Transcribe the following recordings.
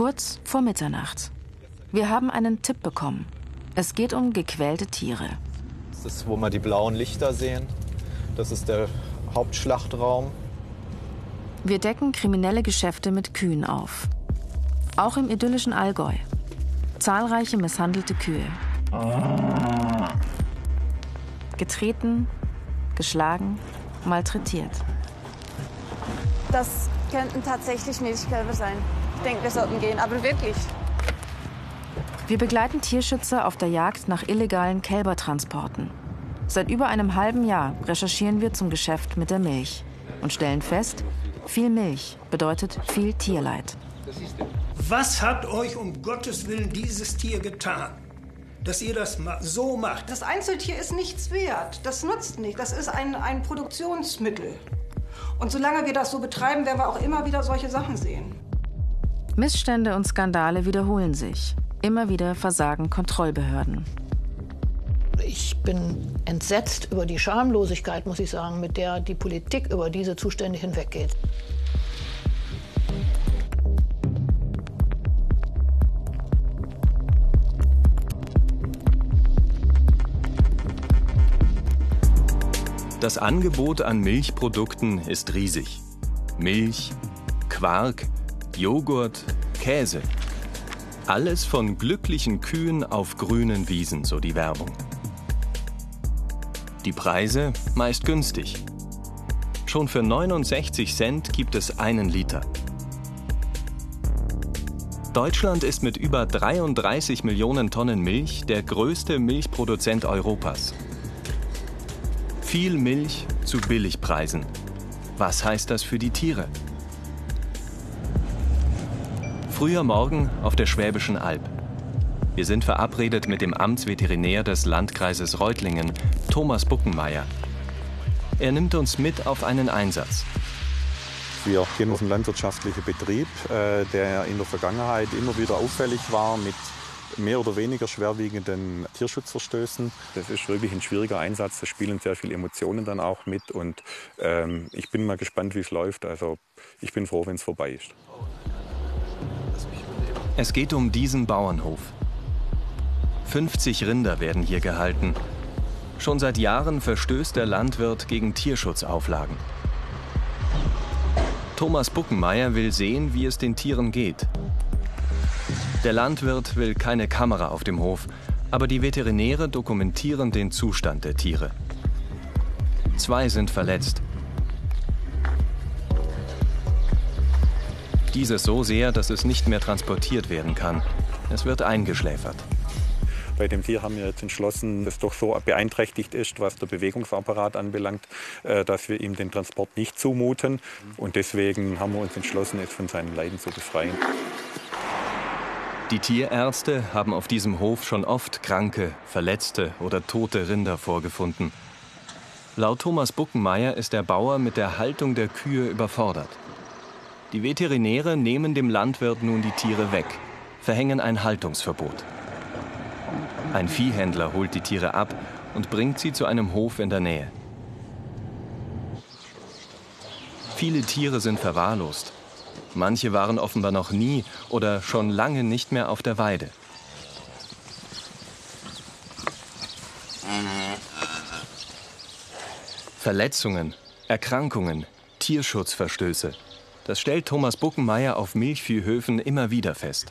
Kurz vor Mitternacht. Wir haben einen Tipp bekommen. Es geht um gequälte Tiere. Das ist, wo wir die blauen Lichter sehen. Das ist der Hauptschlachtraum. Wir decken kriminelle Geschäfte mit Kühen auf. Auch im idyllischen Allgäu. Zahlreiche misshandelte Kühe. Getreten, geschlagen, malträtiert. Das könnten tatsächlich Milchkälber sein. Ich denke, wir sollten gehen, aber wirklich. Wir begleiten Tierschützer auf der Jagd nach illegalen Kälbertransporten. Seit über einem halben Jahr recherchieren wir zum Geschäft mit der Milch und stellen fest, viel Milch bedeutet viel Tierleid. Was hat euch um Gottes Willen dieses Tier getan? Dass ihr das so macht. Das Einzeltier ist nichts wert. Das nutzt nicht. Das ist ein, ein Produktionsmittel. Und solange wir das so betreiben, werden wir auch immer wieder solche Sachen sehen. Missstände und Skandale wiederholen sich. Immer wieder versagen Kontrollbehörden. Ich bin entsetzt über die Schamlosigkeit, muss ich sagen, mit der die Politik über diese Zustände hinweggeht. Das Angebot an Milchprodukten ist riesig. Milch, Quark, Joghurt, Käse. Alles von glücklichen Kühen auf grünen Wiesen, so die Werbung. Die Preise meist günstig. Schon für 69 Cent gibt es einen Liter. Deutschland ist mit über 33 Millionen Tonnen Milch der größte Milchproduzent Europas. Viel Milch zu Billigpreisen. Was heißt das für die Tiere? Früher Morgen auf der Schwäbischen Alb. Wir sind verabredet mit dem Amtsveterinär des Landkreises Reutlingen, Thomas Buckenmeier. Er nimmt uns mit auf einen Einsatz. Wir kennen einen landwirtschaftlichen Betrieb, äh, der in der Vergangenheit immer wieder auffällig war mit mehr oder weniger schwerwiegenden Tierschutzverstößen. Das ist wirklich ein schwieriger Einsatz. Da spielen sehr viele Emotionen dann auch mit. Und ähm, ich bin mal gespannt, wie es läuft. Also ich bin froh, wenn es vorbei ist. Es geht um diesen Bauernhof. 50 Rinder werden hier gehalten. Schon seit Jahren verstößt der Landwirt gegen Tierschutzauflagen. Thomas Buckenmeier will sehen, wie es den Tieren geht. Der Landwirt will keine Kamera auf dem Hof, aber die Veterinäre dokumentieren den Zustand der Tiere. Zwei sind verletzt. Dieses so sehr, dass es nicht mehr transportiert werden kann. Es wird eingeschläfert. Bei dem Tier haben wir jetzt entschlossen, dass es doch so beeinträchtigt ist, was der Bewegungsapparat anbelangt, äh, dass wir ihm den Transport nicht zumuten. Und deswegen haben wir uns entschlossen, es von seinem Leiden zu befreien. Die Tierärzte haben auf diesem Hof schon oft kranke, verletzte oder tote Rinder vorgefunden. Laut Thomas Buckenmeier ist der Bauer mit der Haltung der Kühe überfordert. Die Veterinäre nehmen dem Landwirt nun die Tiere weg, verhängen ein Haltungsverbot. Ein Viehhändler holt die Tiere ab und bringt sie zu einem Hof in der Nähe. Viele Tiere sind verwahrlost. Manche waren offenbar noch nie oder schon lange nicht mehr auf der Weide. Verletzungen, Erkrankungen, Tierschutzverstöße. Das stellt Thomas Buckenmeier auf Milchviehhöfen immer wieder fest.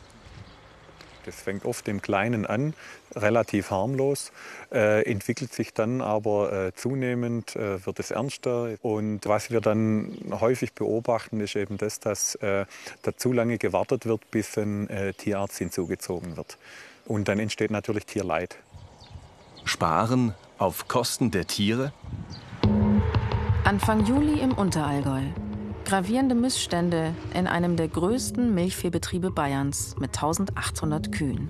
Das fängt oft im Kleinen an, relativ harmlos, äh, entwickelt sich dann aber äh, zunehmend, äh, wird es ernster. Und was wir dann häufig beobachten, ist eben das, dass äh, da zu lange gewartet wird, bis ein äh, Tierarzt hinzugezogen wird. Und dann entsteht natürlich Tierleid. Sparen auf Kosten der Tiere? Anfang Juli im Unterallgäu. Gravierende Missstände in einem der größten Milchviehbetriebe Bayerns mit 1800 Kühen.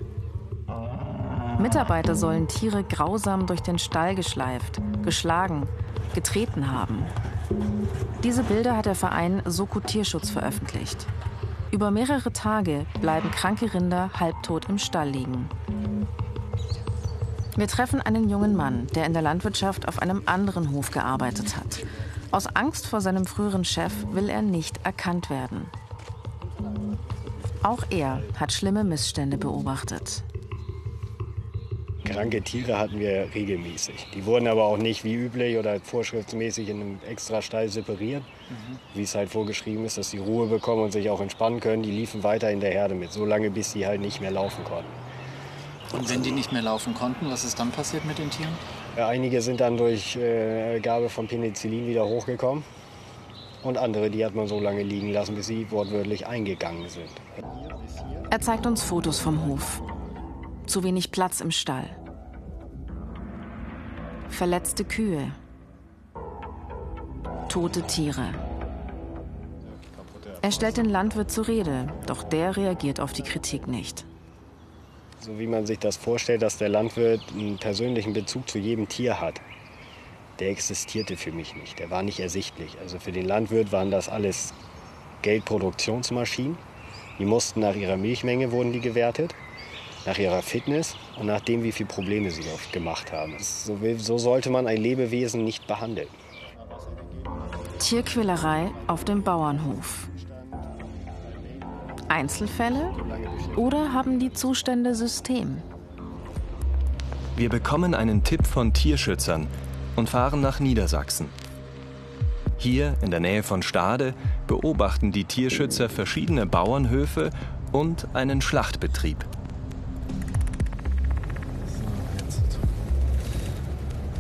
Mitarbeiter sollen Tiere grausam durch den Stall geschleift, geschlagen, getreten haben. Diese Bilder hat der Verein Soko Tierschutz veröffentlicht. Über mehrere Tage bleiben kranke Rinder halbtot im Stall liegen. Wir treffen einen jungen Mann, der in der Landwirtschaft auf einem anderen Hof gearbeitet hat. Aus Angst vor seinem früheren Chef will er nicht erkannt werden. Auch er hat schlimme Missstände beobachtet. Kranke Tiere hatten wir regelmäßig. Die wurden aber auch nicht wie üblich oder vorschriftsmäßig in einem extra Stall separiert, mhm. wie es halt vorgeschrieben ist, dass sie Ruhe bekommen und sich auch entspannen können. Die liefen weiter in der Herde mit, so lange bis sie halt nicht mehr laufen konnten. Und wenn die nicht mehr laufen konnten, was ist dann passiert mit den Tieren? Einige sind dann durch äh, Gabe von Penicillin wieder hochgekommen. Und andere, die hat man so lange liegen lassen, bis sie wortwörtlich eingegangen sind. Er zeigt uns Fotos vom Hof. Zu wenig Platz im Stall. Verletzte Kühe. Tote Tiere. Er stellt den Landwirt zur Rede, doch der reagiert auf die Kritik nicht. So wie man sich das vorstellt, dass der Landwirt einen persönlichen Bezug zu jedem Tier hat, der existierte für mich nicht. Der war nicht ersichtlich. Also für den Landwirt waren das alles Geldproduktionsmaschinen. Die mussten nach ihrer Milchmenge wurden die gewertet, nach ihrer Fitness und nach dem, wie viele Probleme sie oft gemacht haben. So, so sollte man ein Lebewesen nicht behandeln. Tierquälerei auf dem Bauernhof. Einzelfälle oder haben die Zustände System? Wir bekommen einen Tipp von Tierschützern und fahren nach Niedersachsen. Hier in der Nähe von Stade beobachten die Tierschützer verschiedene Bauernhöfe und einen Schlachtbetrieb.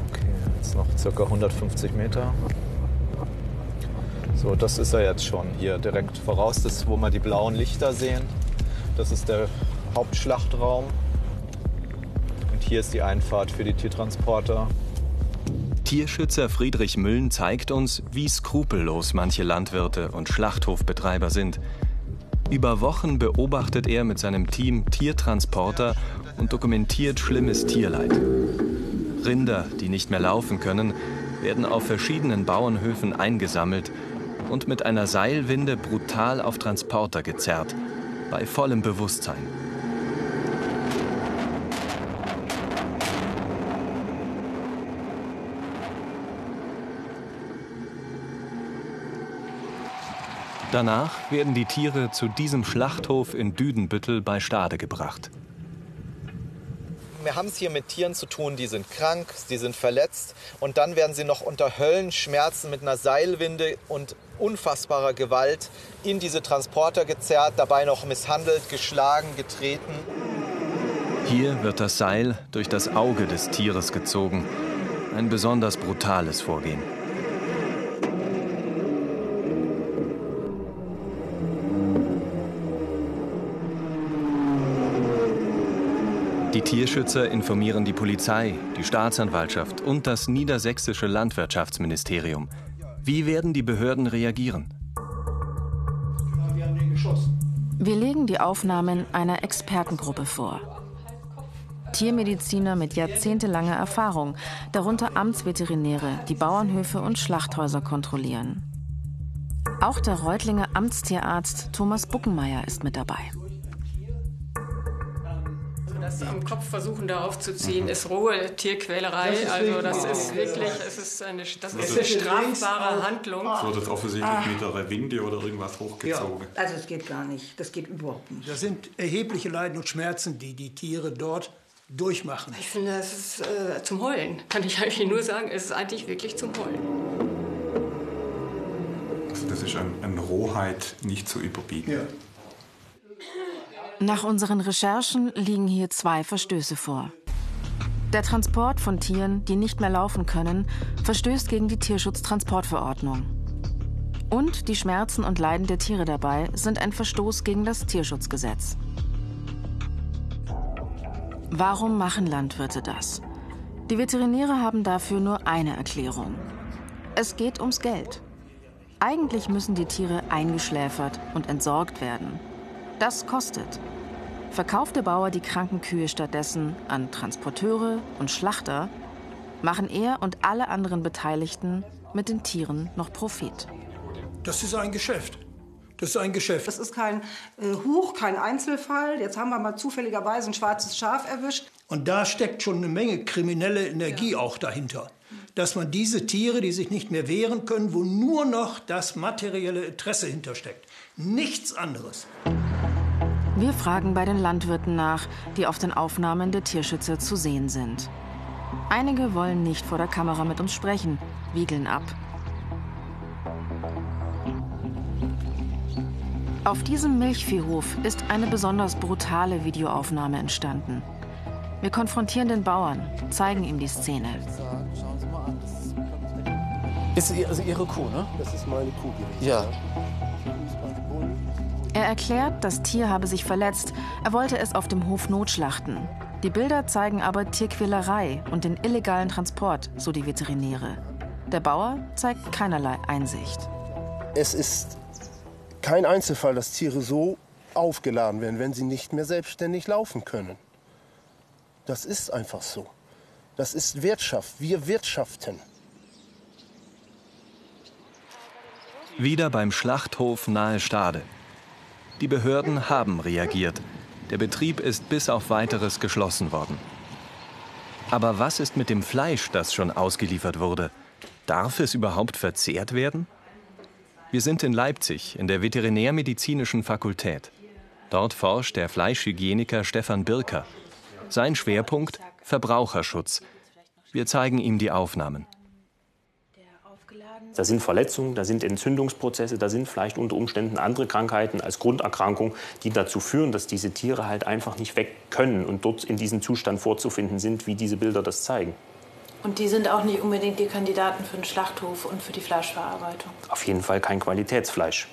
Okay, jetzt noch circa 150 Meter. So, das ist er jetzt schon hier direkt voraus. Das ist, wo wir die blauen Lichter sehen. Das ist der Hauptschlachtraum. Und hier ist die Einfahrt für die Tiertransporter. Tierschützer Friedrich Müllen zeigt uns, wie skrupellos manche Landwirte und Schlachthofbetreiber sind. Über Wochen beobachtet er mit seinem Team Tiertransporter und dokumentiert schlimmes Tierleid. Rinder, die nicht mehr laufen können, werden auf verschiedenen Bauernhöfen eingesammelt und mit einer Seilwinde brutal auf Transporter gezerrt, bei vollem Bewusstsein. Danach werden die Tiere zu diesem Schlachthof in Düdenbüttel bei Stade gebracht. Wir haben es hier mit Tieren zu tun, die sind krank, die sind verletzt und dann werden sie noch unter Höllenschmerzen mit einer Seilwinde und unfassbarer Gewalt in diese Transporter gezerrt, dabei noch misshandelt, geschlagen, getreten. Hier wird das Seil durch das Auge des Tieres gezogen. Ein besonders brutales Vorgehen. Die Tierschützer informieren die Polizei, die Staatsanwaltschaft und das niedersächsische Landwirtschaftsministerium. Wie werden die Behörden reagieren? Wir legen die Aufnahmen einer Expertengruppe vor. Tiermediziner mit jahrzehntelanger Erfahrung, darunter Amtsveterinäre, die Bauernhöfe und Schlachthäuser kontrollieren. Auch der Reutlinger Amtstierarzt Thomas Buckenmeier ist mit dabei das am Kopf versuchen da aufzuziehen, ist rohe Tierquälerei. Das also das ist wirklich, es ist eine, das ist eine strafbare Handlung. Wird das offensichtlich ah. mit der Winde oder irgendwas hochgezogen? Ja. Also es geht gar nicht, das geht überhaupt nicht. Das sind erhebliche Leiden und Schmerzen, die die Tiere dort durchmachen. Ich finde, es ist äh, zum Heulen. Kann ich eigentlich nur sagen, es ist eigentlich wirklich zum Heulen. Also das ist an, an Rohheit nicht zu überbieten. Ja. Nach unseren Recherchen liegen hier zwei Verstöße vor. Der Transport von Tieren, die nicht mehr laufen können, verstößt gegen die Tierschutztransportverordnung. Und die Schmerzen und Leiden der Tiere dabei sind ein Verstoß gegen das Tierschutzgesetz. Warum machen Landwirte das? Die Veterinäre haben dafür nur eine Erklärung. Es geht ums Geld. Eigentlich müssen die Tiere eingeschläfert und entsorgt werden. Das kostet. Verkauft der Bauer die kranken Kühe stattdessen an Transporteure und Schlachter, machen er und alle anderen Beteiligten mit den Tieren noch Profit. Das ist ein Geschäft. Das ist ein Geschäft. Das ist kein äh, Huch, kein Einzelfall. Jetzt haben wir mal zufälligerweise ein schwarzes Schaf erwischt. Und da steckt schon eine Menge kriminelle Energie ja. auch dahinter. Dass man diese Tiere, die sich nicht mehr wehren können, wo nur noch das materielle Interesse hintersteckt. Nichts anderes. Wir fragen bei den Landwirten nach, die auf den Aufnahmen der Tierschützer zu sehen sind. Einige wollen nicht vor der Kamera mit uns sprechen, wiegeln ab. Auf diesem Milchviehhof ist eine besonders brutale Videoaufnahme entstanden. Wir konfrontieren den Bauern, zeigen ihm die Szene. Ist also Ihre Kuh, ne? Das ist meine Kuh gewesen. Ja. Er erklärt, das Tier habe sich verletzt. Er wollte es auf dem Hof notschlachten. Die Bilder zeigen aber Tierquälerei und den illegalen Transport, so die Veterinäre. Der Bauer zeigt keinerlei Einsicht. Es ist kein Einzelfall, dass Tiere so aufgeladen werden, wenn sie nicht mehr selbstständig laufen können. Das ist einfach so. Das ist Wirtschaft. Wir wirtschaften. Wieder beim Schlachthof nahe Stade. Die Behörden haben reagiert. Der Betrieb ist bis auf weiteres geschlossen worden. Aber was ist mit dem Fleisch, das schon ausgeliefert wurde? Darf es überhaupt verzehrt werden? Wir sind in Leipzig in der Veterinärmedizinischen Fakultät. Dort forscht der Fleischhygieniker Stefan Birker. Sein Schwerpunkt Verbraucherschutz. Wir zeigen ihm die Aufnahmen. Da sind Verletzungen, da sind Entzündungsprozesse, da sind vielleicht unter Umständen andere Krankheiten als Grunderkrankung, die dazu führen, dass diese Tiere halt einfach nicht weg können und dort in diesem Zustand vorzufinden sind, wie diese Bilder das zeigen. Und die sind auch nicht unbedingt die Kandidaten für den Schlachthof und für die Fleischverarbeitung? Auf jeden Fall kein Qualitätsfleisch.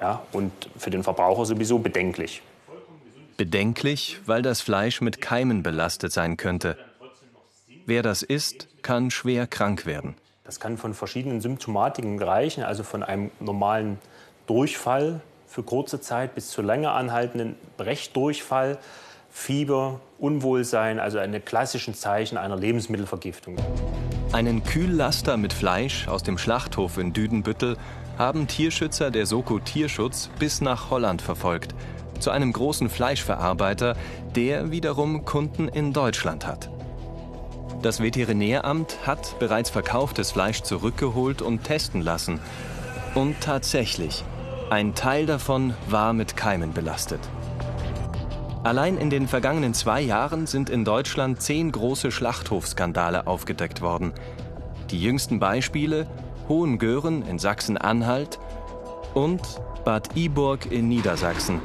Ja, und für den Verbraucher sowieso bedenklich. Bedenklich, weil das Fleisch mit Keimen belastet sein könnte. Wer das isst, kann schwer krank werden. Das kann von verschiedenen Symptomatiken reichen, also von einem normalen Durchfall für kurze Zeit bis zu länger anhaltenden Brechdurchfall, Fieber, Unwohlsein, also eine klassischen Zeichen einer Lebensmittelvergiftung. Einen Kühllaster mit Fleisch aus dem Schlachthof in Düdenbüttel haben Tierschützer der Soko Tierschutz bis nach Holland verfolgt, zu einem großen Fleischverarbeiter, der wiederum Kunden in Deutschland hat. Das Veterinäramt hat bereits verkauftes Fleisch zurückgeholt und testen lassen. Und tatsächlich, ein Teil davon war mit Keimen belastet. Allein in den vergangenen zwei Jahren sind in Deutschland zehn große Schlachthofskandale aufgedeckt worden. Die jüngsten Beispiele Hohengören in Sachsen-Anhalt und Bad Iburg in Niedersachsen.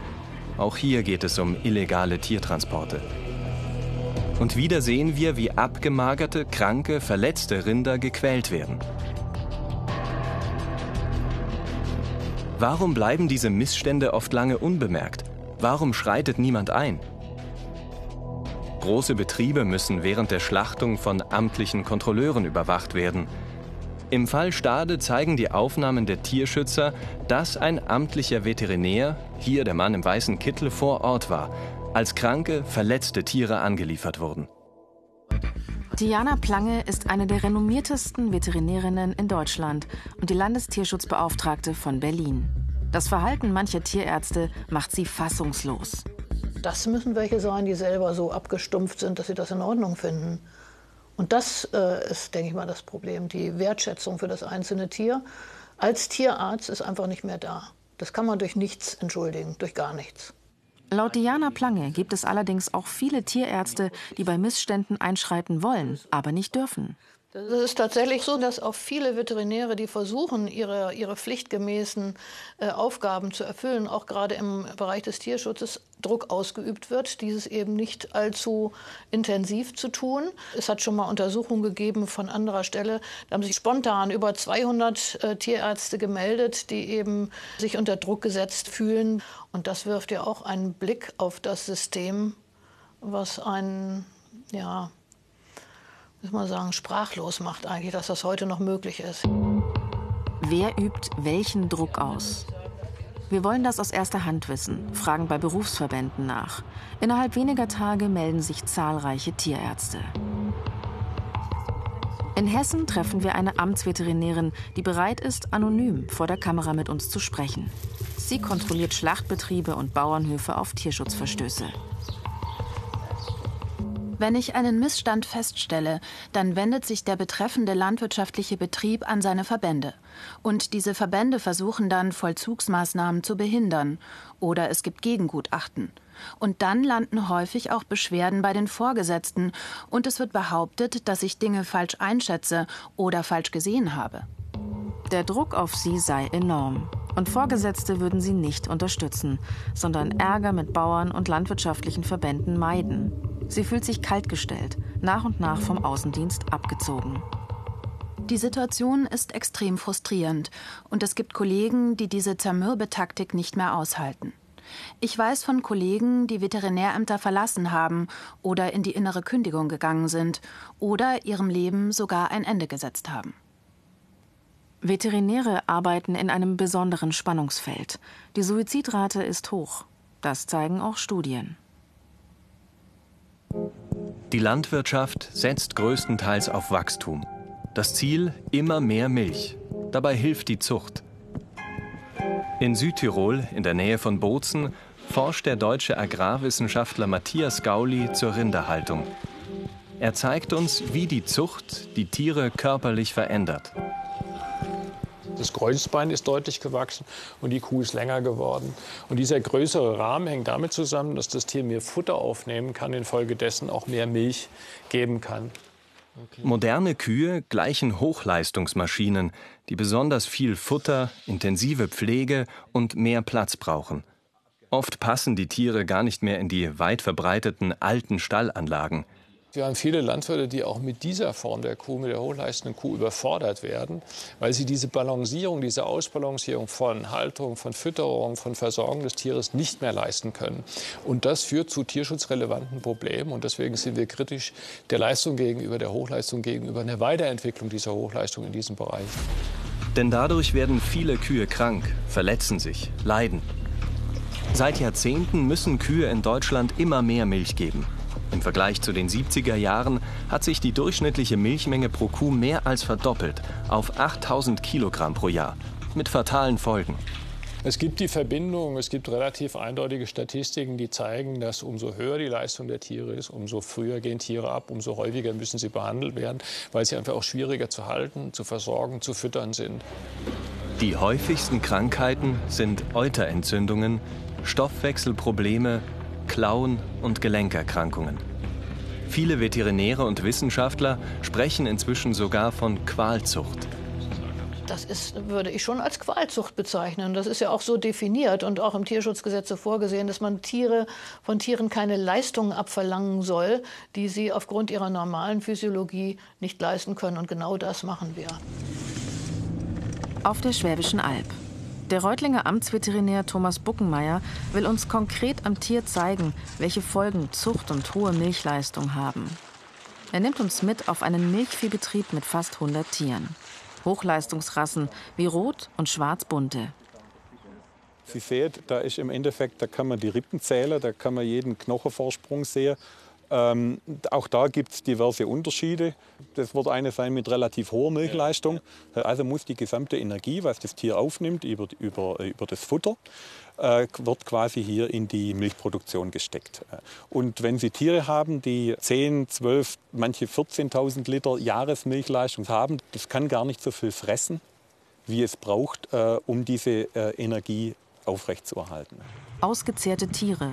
Auch hier geht es um illegale Tiertransporte. Und wieder sehen wir, wie abgemagerte, kranke, verletzte Rinder gequält werden. Warum bleiben diese Missstände oft lange unbemerkt? Warum schreitet niemand ein? Große Betriebe müssen während der Schlachtung von amtlichen Kontrolleuren überwacht werden. Im Fall Stade zeigen die Aufnahmen der Tierschützer, dass ein amtlicher Veterinär, hier der Mann im weißen Kittel, vor Ort war als kranke, verletzte Tiere angeliefert wurden. Diana Plange ist eine der renommiertesten Veterinärinnen in Deutschland und die Landestierschutzbeauftragte von Berlin. Das Verhalten mancher Tierärzte macht sie fassungslos. Das müssen welche sein, die selber so abgestumpft sind, dass sie das in Ordnung finden. Und das äh, ist, denke ich mal, das Problem. Die Wertschätzung für das einzelne Tier als Tierarzt ist einfach nicht mehr da. Das kann man durch nichts entschuldigen, durch gar nichts. Laut Diana Plange gibt es allerdings auch viele Tierärzte, die bei Missständen einschreiten wollen, aber nicht dürfen. Es ist tatsächlich so, dass auch viele Veterinäre, die versuchen, ihre, ihre pflichtgemäßen äh, Aufgaben zu erfüllen, auch gerade im Bereich des Tierschutzes, Druck ausgeübt wird, dieses eben nicht allzu intensiv zu tun. Es hat schon mal Untersuchungen gegeben von anderer Stelle. Da haben sich spontan über 200 äh, Tierärzte gemeldet, die eben sich unter Druck gesetzt fühlen. Und das wirft ja auch einen Blick auf das System, was einen, ja, muss man sagen, sprachlos macht eigentlich, dass das heute noch möglich ist. Wer übt welchen Druck aus? Wir wollen das aus erster Hand wissen, fragen bei Berufsverbänden nach. Innerhalb weniger Tage melden sich zahlreiche Tierärzte. In Hessen treffen wir eine Amtsveterinärin, die bereit ist, anonym vor der Kamera mit uns zu sprechen. Sie kontrolliert Schlachtbetriebe und Bauernhöfe auf Tierschutzverstöße. Wenn ich einen Missstand feststelle, dann wendet sich der betreffende landwirtschaftliche Betrieb an seine Verbände. Und diese Verbände versuchen dann, Vollzugsmaßnahmen zu behindern. Oder es gibt Gegengutachten. Und dann landen häufig auch Beschwerden bei den Vorgesetzten und es wird behauptet, dass ich Dinge falsch einschätze oder falsch gesehen habe. Der Druck auf sie sei enorm. Und Vorgesetzte würden sie nicht unterstützen, sondern Ärger mit Bauern und landwirtschaftlichen Verbänden meiden. Sie fühlt sich kaltgestellt, nach und nach vom Außendienst abgezogen. Die Situation ist extrem frustrierend und es gibt Kollegen, die diese Zermürbetaktik nicht mehr aushalten. Ich weiß von Kollegen, die Veterinärämter verlassen haben oder in die innere Kündigung gegangen sind oder ihrem Leben sogar ein Ende gesetzt haben. Veterinäre arbeiten in einem besonderen Spannungsfeld. Die Suizidrate ist hoch. Das zeigen auch Studien. Die Landwirtschaft setzt größtenteils auf Wachstum. Das Ziel immer mehr Milch. Dabei hilft die Zucht. In Südtirol, in der Nähe von Bozen, forscht der deutsche Agrarwissenschaftler Matthias Gauli zur Rinderhaltung. Er zeigt uns, wie die Zucht die Tiere körperlich verändert. Das Kreuzbein ist deutlich gewachsen und die Kuh ist länger geworden. Und dieser größere Rahmen hängt damit zusammen, dass das Tier mehr Futter aufnehmen kann, infolgedessen auch mehr Milch geben kann. Moderne Kühe gleichen Hochleistungsmaschinen, die besonders viel Futter, intensive Pflege und mehr Platz brauchen. Oft passen die Tiere gar nicht mehr in die weit verbreiteten alten Stallanlagen. Wir haben viele Landwirte, die auch mit dieser Form der Kuh, mit der hochleistenden Kuh überfordert werden, weil sie diese Balancierung, diese Ausbalancierung von Haltung, von Fütterung, von Versorgung des Tieres nicht mehr leisten können. Und das führt zu tierschutzrelevanten Problemen. Und deswegen sind wir kritisch der Leistung gegenüber, der Hochleistung gegenüber, einer Weiterentwicklung dieser Hochleistung in diesem Bereich. Denn dadurch werden viele Kühe krank, verletzen sich, leiden. Seit Jahrzehnten müssen Kühe in Deutschland immer mehr Milch geben. Im Vergleich zu den 70er Jahren hat sich die durchschnittliche Milchmenge pro Kuh mehr als verdoppelt auf 8000 Kilogramm pro Jahr, mit fatalen Folgen. Es gibt die Verbindung, es gibt relativ eindeutige Statistiken, die zeigen, dass umso höher die Leistung der Tiere ist, umso früher gehen Tiere ab, umso häufiger müssen sie behandelt werden, weil sie einfach auch schwieriger zu halten, zu versorgen, zu füttern sind. Die häufigsten Krankheiten sind Euterentzündungen, Stoffwechselprobleme, Klauen- und Gelenkerkrankungen. Viele Veterinäre und Wissenschaftler sprechen inzwischen sogar von Qualzucht. Das ist, würde ich schon als Qualzucht bezeichnen. Das ist ja auch so definiert und auch im Tierschutzgesetz so vorgesehen, dass man Tiere, von Tieren keine Leistungen abverlangen soll, die sie aufgrund ihrer normalen Physiologie nicht leisten können. Und genau das machen wir. Auf der Schwäbischen Alb. Der Reutlinger Amtsveterinär Thomas Buckenmeier will uns konkret am Tier zeigen, welche Folgen Zucht und hohe Milchleistung haben. Er nimmt uns mit auf einen Milchviehbetrieb mit fast 100 Tieren. Hochleistungsrassen wie Rot- und Schwarzbunte. Sie sehen, da ist im Endeffekt, da kann man die Rippen zählen, da kann man jeden Knochenvorsprung sehen. Ähm, auch da gibt es diverse Unterschiede. Das wird eine sein mit relativ hoher Milchleistung. Also muss die gesamte Energie, was das Tier aufnimmt über, über, über das Futter, äh, wird quasi hier in die Milchproduktion gesteckt. Und wenn Sie Tiere haben, die 10, 12, manche 14.000 Liter Jahresmilchleistung haben, das kann gar nicht so viel fressen, wie es braucht, äh, um diese äh, Energie aufrechtzuerhalten ausgezehrte Tiere,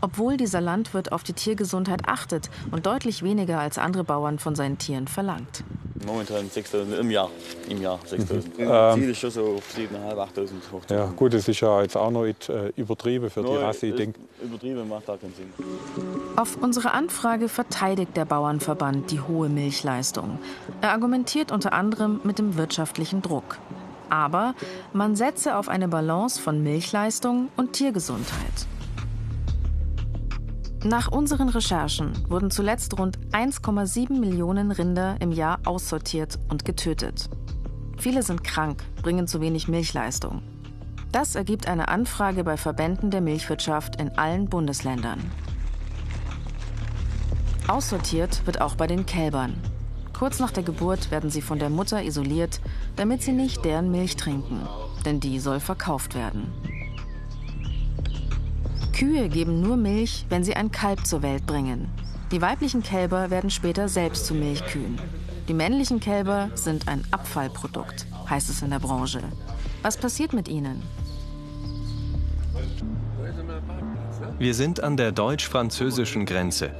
obwohl dieser Landwirt auf die Tiergesundheit achtet und deutlich weniger als andere Bauern von seinen Tieren verlangt. Momentan 6.000 im Jahr. Im Jahr 6.000. Ähm, Ziel ist schon so auf 7.500, 8.000 Ja, gut, das ist ja jetzt auch noch nicht, äh, übertrieben für die Rasse. Ich Übertrieben macht da keinen Sinn. Auf unsere Anfrage verteidigt der Bauernverband die hohe Milchleistung. Er argumentiert unter anderem mit dem wirtschaftlichen Druck. Aber man setze auf eine Balance von Milchleistung und Tiergesundheit. Nach unseren Recherchen wurden zuletzt rund 1,7 Millionen Rinder im Jahr aussortiert und getötet. Viele sind krank, bringen zu wenig Milchleistung. Das ergibt eine Anfrage bei Verbänden der Milchwirtschaft in allen Bundesländern. Aussortiert wird auch bei den Kälbern. Kurz nach der Geburt werden sie von der Mutter isoliert, damit sie nicht deren Milch trinken, denn die soll verkauft werden. Kühe geben nur Milch, wenn sie ein Kalb zur Welt bringen. Die weiblichen Kälber werden später selbst zu Milchkühen. Die männlichen Kälber sind ein Abfallprodukt, heißt es in der Branche. Was passiert mit ihnen? Wir sind an der deutsch-französischen Grenze,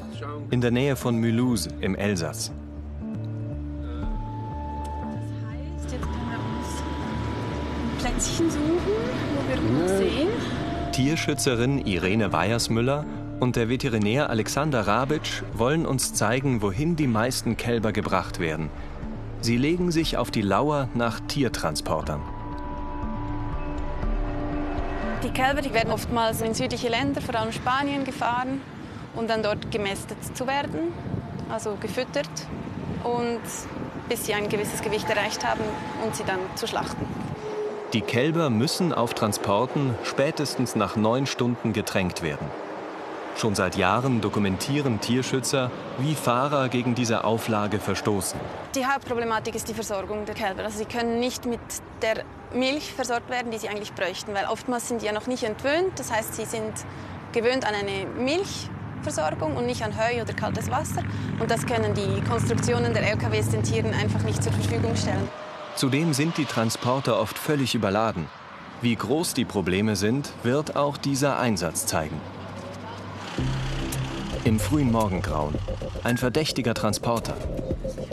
in der Nähe von Mulhouse im Elsass. Plätzchen suchen, wo wir gut sehen. Tierschützerin Irene Weiersmüller und der Veterinär Alexander Rabitsch wollen uns zeigen, wohin die meisten Kälber gebracht werden. Sie legen sich auf die Lauer nach Tiertransportern. Die Kälber die werden oftmals in südliche Länder, vor allem Spanien, gefahren, um dann dort gemästet zu werden, also gefüttert, und bis sie ein gewisses Gewicht erreicht haben und sie dann zu schlachten. Die Kälber müssen auf Transporten spätestens nach neun Stunden getränkt werden. Schon seit Jahren dokumentieren Tierschützer, wie Fahrer gegen diese Auflage verstoßen. Die Hauptproblematik ist die Versorgung der Kälber. Also sie können nicht mit der Milch versorgt werden, die sie eigentlich bräuchten, weil oftmals sind die ja noch nicht entwöhnt. Das heißt, sie sind gewöhnt an eine Milchversorgung und nicht an Heu oder kaltes Wasser. Und das können die Konstruktionen der LKWs den Tieren einfach nicht zur Verfügung stellen. Zudem sind die Transporter oft völlig überladen. Wie groß die Probleme sind, wird auch dieser Einsatz zeigen. Im frühen Morgengrauen. Ein verdächtiger Transporter.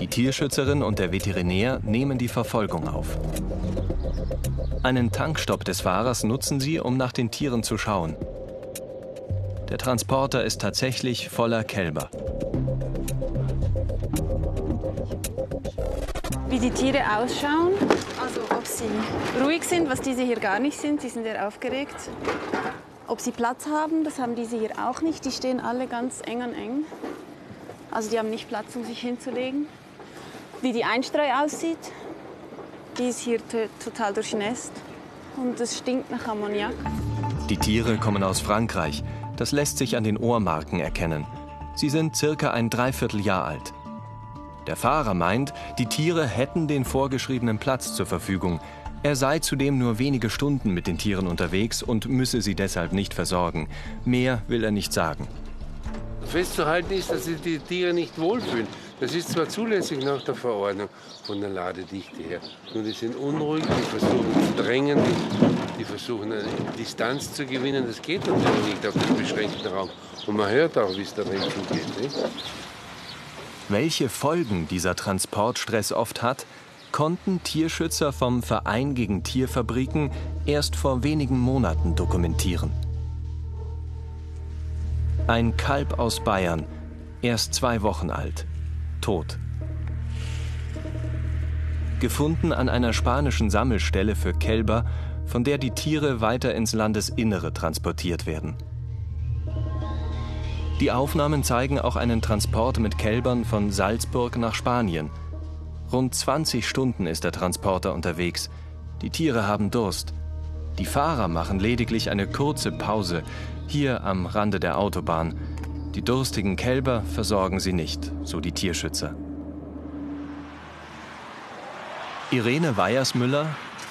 Die Tierschützerin und der Veterinär nehmen die Verfolgung auf. Einen Tankstopp des Fahrers nutzen sie, um nach den Tieren zu schauen. Der Transporter ist tatsächlich voller Kälber. Die Tiere ausschauen, also ob sie ruhig sind, was diese hier gar nicht sind, sie sind sehr aufgeregt. Ob sie Platz haben, das haben diese hier auch nicht. Die stehen alle ganz eng an eng. Also die haben nicht Platz, um sich hinzulegen. Wie die Einstreu aussieht, die ist hier total durchnässt. Und es stinkt nach Ammoniak. Die Tiere kommen aus Frankreich. Das lässt sich an den Ohrmarken erkennen. Sie sind circa ein Dreivierteljahr alt. Der Fahrer meint, die Tiere hätten den vorgeschriebenen Platz zur Verfügung. Er sei zudem nur wenige Stunden mit den Tieren unterwegs und müsse sie deshalb nicht versorgen. Mehr will er nicht sagen. Festzuhalten ist, dass sich die Tiere nicht wohlfühlen. Das ist zwar zulässig nach der Verordnung von der Ladedichte her. Nur die sind unruhig, die versuchen zu drängen, die, die versuchen eine Distanz zu gewinnen. Das geht natürlich nicht auf dem beschränkten Raum. Und man hört auch, wie es da drin zugeht. Nicht? Welche Folgen dieser Transportstress oft hat, konnten Tierschützer vom Verein gegen Tierfabriken erst vor wenigen Monaten dokumentieren. Ein Kalb aus Bayern, erst zwei Wochen alt, tot. Gefunden an einer spanischen Sammelstelle für Kälber, von der die Tiere weiter ins Landesinnere transportiert werden. Die Aufnahmen zeigen auch einen Transport mit Kälbern von Salzburg nach Spanien. Rund 20 Stunden ist der Transporter unterwegs. Die Tiere haben Durst. Die Fahrer machen lediglich eine kurze Pause, hier am Rande der Autobahn. Die durstigen Kälber versorgen sie nicht, so die Tierschützer. Irene Weiersmüller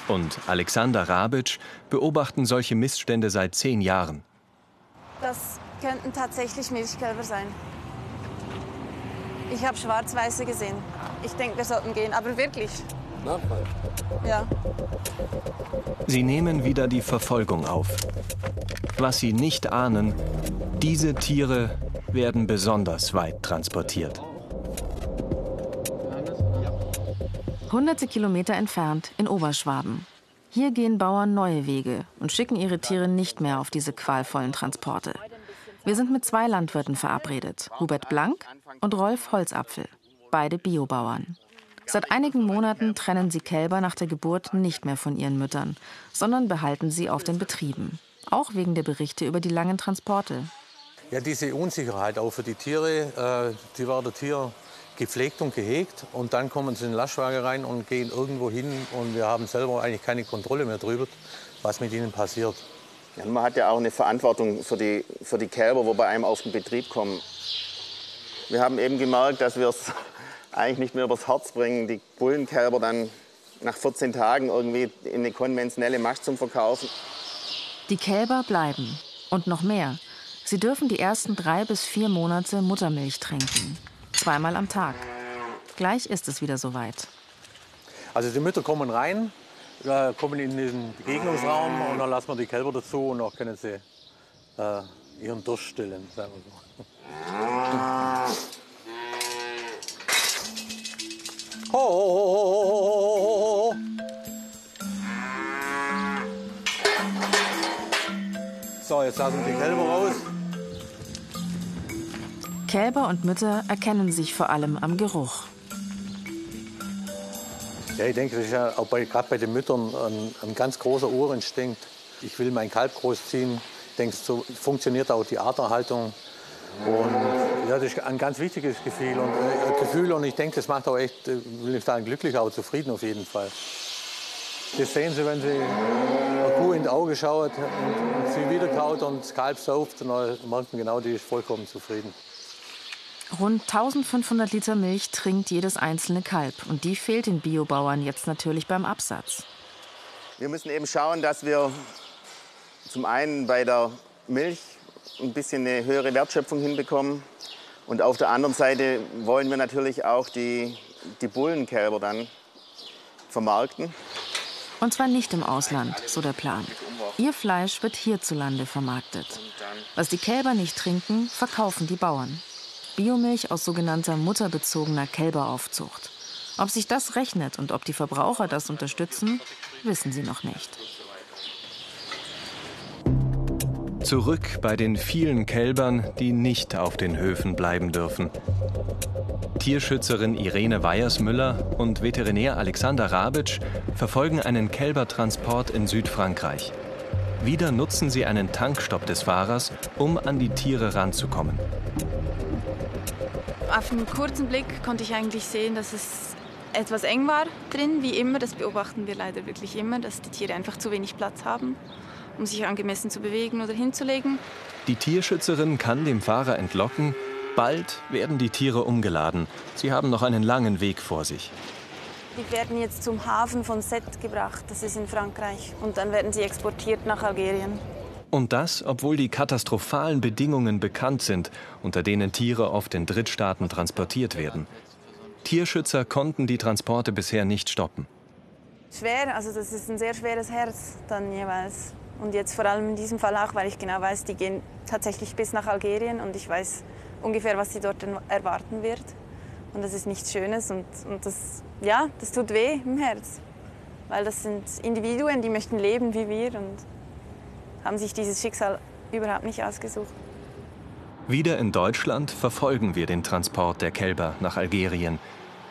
und Alexander Rabitsch beobachten solche Missstände seit zehn Jahren. Das könnten tatsächlich Milchkälber sein. Ich habe Schwarz-Weiße gesehen. Ich denke, wir sollten gehen, aber wirklich. Nachfall. Ja. Sie nehmen wieder die Verfolgung auf. Was sie nicht ahnen, diese Tiere werden besonders weit transportiert. Hunderte Kilometer entfernt in Oberschwaben. Hier gehen Bauern neue Wege und schicken ihre Tiere nicht mehr auf diese qualvollen Transporte. Wir sind mit zwei Landwirten verabredet, Hubert Blank und Rolf Holzapfel, beide Biobauern. Seit einigen Monaten trennen sie Kälber nach der Geburt nicht mehr von ihren Müttern, sondern behalten sie auf den Betrieben. Auch wegen der Berichte über die langen Transporte. Ja, diese Unsicherheit auch für die Tiere. Äh, die werden hier gepflegt und gehegt und dann kommen sie in den Lastwagen rein und gehen irgendwo hin und wir haben selber eigentlich keine Kontrolle mehr drüber, was mit ihnen passiert. Ja, man hat ja auch eine Verantwortung für die, für die Kälber, wo bei einem auf den Betrieb kommen. Wir haben eben gemerkt, dass wir es eigentlich nicht mehr übers Herz bringen, die Bullenkälber dann nach 14 Tagen irgendwie in eine konventionelle Mast zum Verkaufen. Die Kälber bleiben. Und noch mehr. Sie dürfen die ersten drei bis vier Monate Muttermilch trinken. Zweimal am Tag. Gleich ist es wieder soweit. Also die Mütter kommen rein, äh, kommen in den Begegnungsraum und dann lassen wir die Kälber dazu und dann können sie äh, ihren Durst stillen, sagen wir so. Ho, ho, ho. So, jetzt lassen wir die Kälber raus. Kälber und Mütter erkennen sich vor allem am Geruch. Ja, ich denke, das ist ja auch bei, gerade bei den Müttern ein, ein ganz großer Urinstinkt. Ich will mein Kalb großziehen. Ich denke, so funktioniert auch die Arterhaltung. Und ja, das ist ein ganz wichtiges Gefühl. Und, äh, Gefühl. und ich denke, das macht auch echt, äh, will ich sagen, glücklich, auch zufrieden auf jeden Fall. Das sehen Sie, wenn Sie einer Kuh ins Auge schaut und sie wieder kaut und das Kalb sauft, dann merkt man genau, die ist vollkommen zufrieden. Rund 1500 Liter Milch trinkt jedes einzelne Kalb. Und die fehlt den Biobauern jetzt natürlich beim Absatz. Wir müssen eben schauen, dass wir zum einen bei der Milch ein bisschen eine höhere Wertschöpfung hinbekommen. Und auf der anderen Seite wollen wir natürlich auch die, die Bullenkälber dann vermarkten. Und zwar nicht im Ausland, so der Plan. Ihr Fleisch wird hierzulande vermarktet. Was die Kälber nicht trinken, verkaufen die Bauern. Biomilch aus sogenannter mutterbezogener Kälberaufzucht. Ob sich das rechnet und ob die Verbraucher das unterstützen, wissen sie noch nicht. Zurück bei den vielen Kälbern, die nicht auf den Höfen bleiben dürfen. Tierschützerin Irene Weiersmüller und Veterinär Alexander Rabitsch verfolgen einen Kälbertransport in Südfrankreich. Wieder nutzen sie einen Tankstopp des Fahrers, um an die Tiere ranzukommen. Auf einen kurzen Blick konnte ich eigentlich sehen, dass es etwas eng war drin, wie immer. Das beobachten wir leider wirklich immer, dass die Tiere einfach zu wenig Platz haben, um sich angemessen zu bewegen oder hinzulegen. Die Tierschützerin kann dem Fahrer entlocken, bald werden die Tiere umgeladen. Sie haben noch einen langen Weg vor sich. Die werden jetzt zum Hafen von Sète gebracht, das ist in Frankreich. Und dann werden sie exportiert nach Algerien. Und das, obwohl die katastrophalen Bedingungen bekannt sind, unter denen Tiere oft in Drittstaaten transportiert werden. Tierschützer konnten die Transporte bisher nicht stoppen. Schwer, also das ist ein sehr schweres Herz dann jeweils. Und jetzt vor allem in diesem Fall auch, weil ich genau weiß, die gehen tatsächlich bis nach Algerien und ich weiß ungefähr, was sie dort erwarten wird. Und das ist nichts Schönes und, und das, ja, das tut weh im Herz. Weil das sind Individuen, die möchten leben wie wir und haben sich dieses Schicksal überhaupt nicht ausgesucht. Wieder in Deutschland verfolgen wir den Transport der Kälber nach Algerien.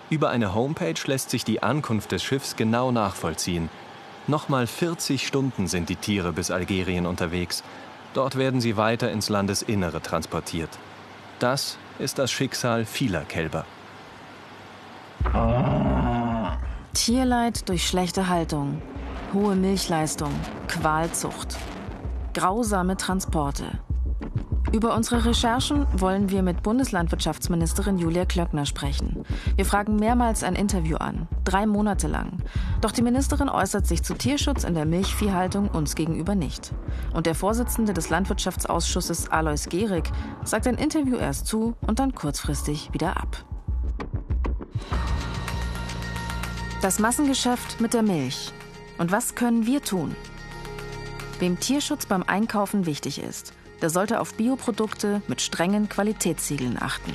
Über eine Homepage lässt sich die Ankunft des Schiffs genau nachvollziehen. Nochmal 40 Stunden sind die Tiere bis Algerien unterwegs. Dort werden sie weiter ins Landesinnere transportiert. Das ist das Schicksal vieler Kälber. Tierleid durch schlechte Haltung, hohe Milchleistung, Qualzucht, grausame Transporte. Über unsere Recherchen wollen wir mit Bundeslandwirtschaftsministerin Julia Klöckner sprechen. Wir fragen mehrmals ein Interview an, drei Monate lang. Doch die Ministerin äußert sich zu Tierschutz in der Milchviehhaltung uns gegenüber nicht. Und der Vorsitzende des Landwirtschaftsausschusses Alois Gehrig sagt ein Interview erst zu und dann kurzfristig wieder ab. Das Massengeschäft mit der Milch. Und was können wir tun? Wem Tierschutz beim Einkaufen wichtig ist, der sollte auf Bioprodukte mit strengen Qualitätssiegeln achten.